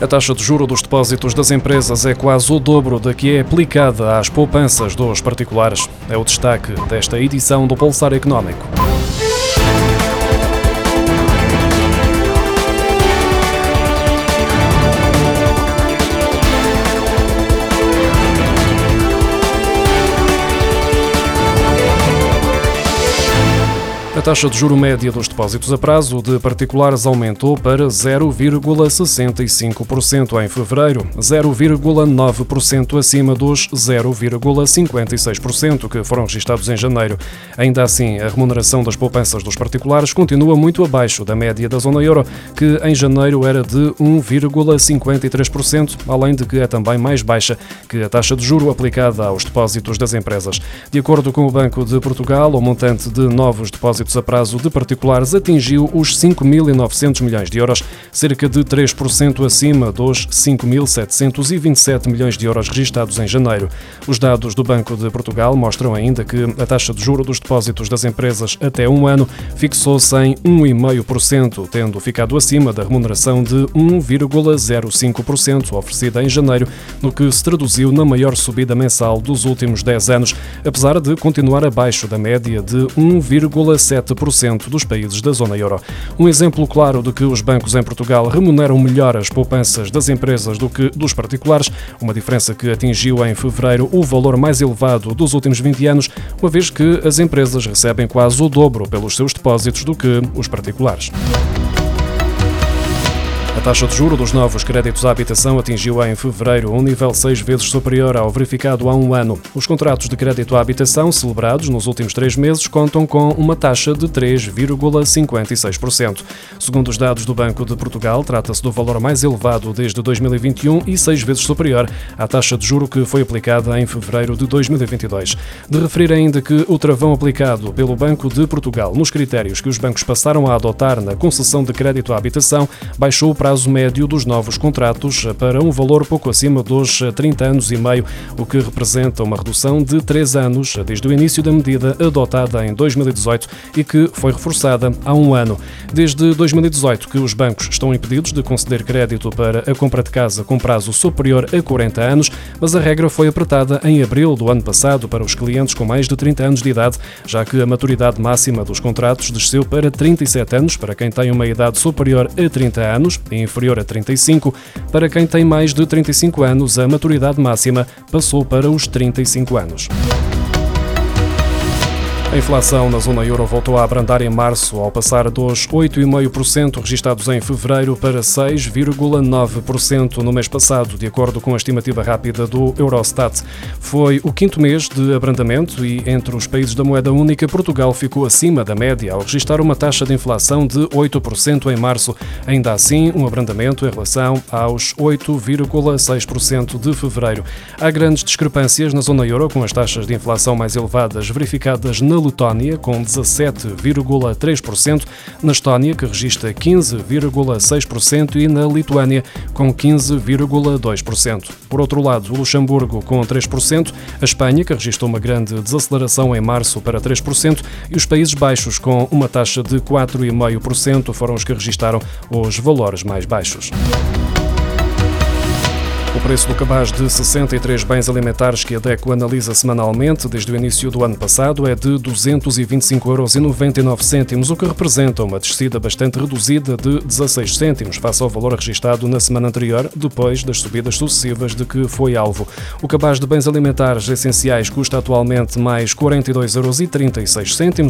A taxa de juro dos depósitos das empresas é quase o dobro da que é aplicada às poupanças dos particulares. É o destaque desta edição do Pulsar Económico. A taxa de juro média dos depósitos a prazo de particulares aumentou para 0,65% em fevereiro, 0,9% acima dos 0,56% que foram registados em janeiro. Ainda assim, a remuneração das poupanças dos particulares continua muito abaixo da média da zona euro, que em janeiro era de 1,53%, além de que é também mais baixa que a taxa de juro aplicada aos depósitos das empresas. De acordo com o Banco de Portugal, o montante de novos depósitos a prazo de particulares atingiu os 5.900 milhões de euros, cerca de 3% acima dos 5.727 milhões de euros registados em janeiro. Os dados do Banco de Portugal mostram ainda que a taxa de juro dos depósitos das empresas até um ano fixou-se em 1,5%, tendo ficado acima da remuneração de 1,05% oferecida em janeiro, no que se traduziu na maior subida mensal dos últimos 10 anos, apesar de continuar abaixo da média de 1,7% 7% dos países da zona euro. Um exemplo claro de que os bancos em Portugal remuneram melhor as poupanças das empresas do que dos particulares, uma diferença que atingiu em fevereiro o valor mais elevado dos últimos 20 anos, uma vez que as empresas recebem quase o dobro pelos seus depósitos do que os particulares. A taxa de juro dos novos créditos à habitação atingiu em fevereiro um nível seis vezes superior ao verificado há um ano. Os contratos de crédito à habitação celebrados nos últimos três meses contam com uma taxa de 3,56%. Segundo os dados do Banco de Portugal, trata-se do valor mais elevado desde 2021 e seis vezes superior à taxa de juro que foi aplicada em fevereiro de 2022. De referir ainda que o travão aplicado pelo Banco de Portugal nos critérios que os bancos passaram a adotar na concessão de crédito à habitação baixou para prazo médio dos novos contratos para um valor pouco acima dos 30 anos e meio, o que representa uma redução de 3 anos desde o início da medida adotada em 2018 e que foi reforçada há um ano. Desde 2018 que os bancos estão impedidos de conceder crédito para a compra de casa com prazo superior a 40 anos, mas a regra foi apertada em abril do ano passado para os clientes com mais de 30 anos de idade, já que a maturidade máxima dos contratos desceu para 37 anos para quem tem uma idade superior a 30 anos e inferior a 35. Para quem tem mais de 35 anos, a maturidade máxima passou para os 35 anos. A inflação na zona euro voltou a abrandar em março, ao passar dos 8,5% registados em fevereiro para 6,9% no mês passado, de acordo com a estimativa rápida do Eurostat. Foi o quinto mês de abrandamento e, entre os países da moeda única, Portugal ficou acima da média, ao registrar uma taxa de inflação de 8% em março. Ainda assim, um abrandamento em relação aos 8,6% de fevereiro. Há grandes discrepâncias na zona euro, com as taxas de inflação mais elevadas verificadas na Letónia, com 17,3%, na Estónia, que registra 15,6%, e na Lituânia, com 15,2%. Por outro lado, o Luxemburgo, com 3%, a Espanha, que registrou uma grande desaceleração em março para 3%, e os Países Baixos, com uma taxa de 4,5%, foram os que registaram os valores mais baixos. O preço do cabaz de 63 bens alimentares que a DECO analisa semanalmente desde o início do ano passado é de 225,99 euros, o que representa uma descida bastante reduzida de 16 cêntimos face ao valor registado na semana anterior, depois das subidas sucessivas de que foi alvo. O cabaz de bens alimentares essenciais custa atualmente mais 42,36 euros,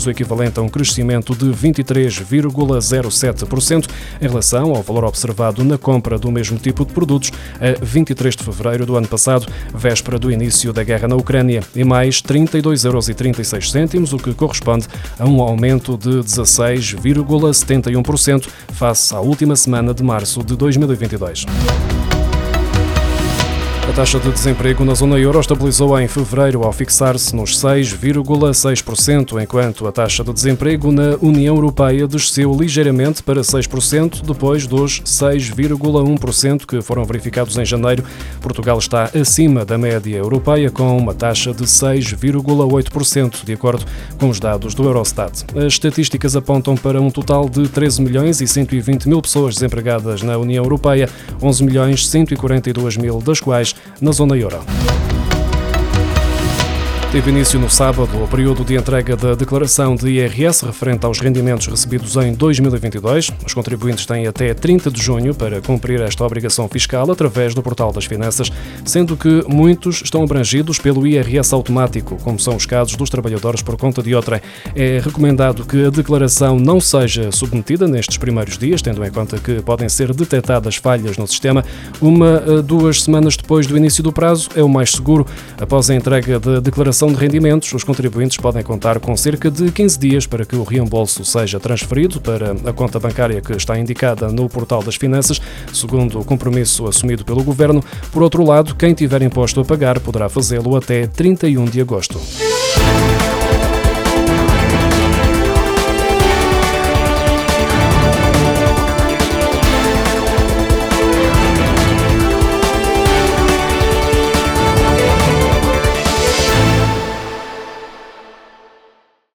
o equivalente a um crescimento de 23,07% em relação ao valor observado na compra do mesmo tipo de produtos a 20 23 de fevereiro do ano passado, véspera do início da guerra na Ucrânia, e mais 32,36 euros, o que corresponde a um aumento de 16,71% face à última semana de março de 2022. A taxa de desemprego na zona euro estabilizou em fevereiro ao fixar-se nos 6,6%, enquanto a taxa de desemprego na União Europeia desceu ligeiramente para 6%, depois dos 6,1% que foram verificados em janeiro. Portugal está acima da média europeia, com uma taxa de 6,8%, de acordo com os dados do Eurostat. As estatísticas apontam para um total de 13 milhões e 120 mil pessoas desempregadas na União Europeia, 11 milhões 142 mil das quais na zona euro. Teve início no sábado o período de entrega da declaração de IRS referente aos rendimentos recebidos em 2022. Os contribuintes têm até 30 de junho para cumprir esta obrigação fiscal através do Portal das Finanças, sendo que muitos estão abrangidos pelo IRS automático, como são os casos dos trabalhadores por conta de outra. É recomendado que a declaração não seja submetida nestes primeiros dias, tendo em conta que podem ser detectadas falhas no sistema. Uma a duas semanas depois do início do prazo é o mais seguro. Após a entrega da declaração declaração de rendimentos, os contribuintes podem contar com cerca de 15 dias para que o reembolso seja transferido para a conta bancária que está indicada no portal das finanças, segundo o compromisso assumido pelo Governo. Por outro lado, quem tiver imposto a pagar poderá fazê-lo até 31 de agosto.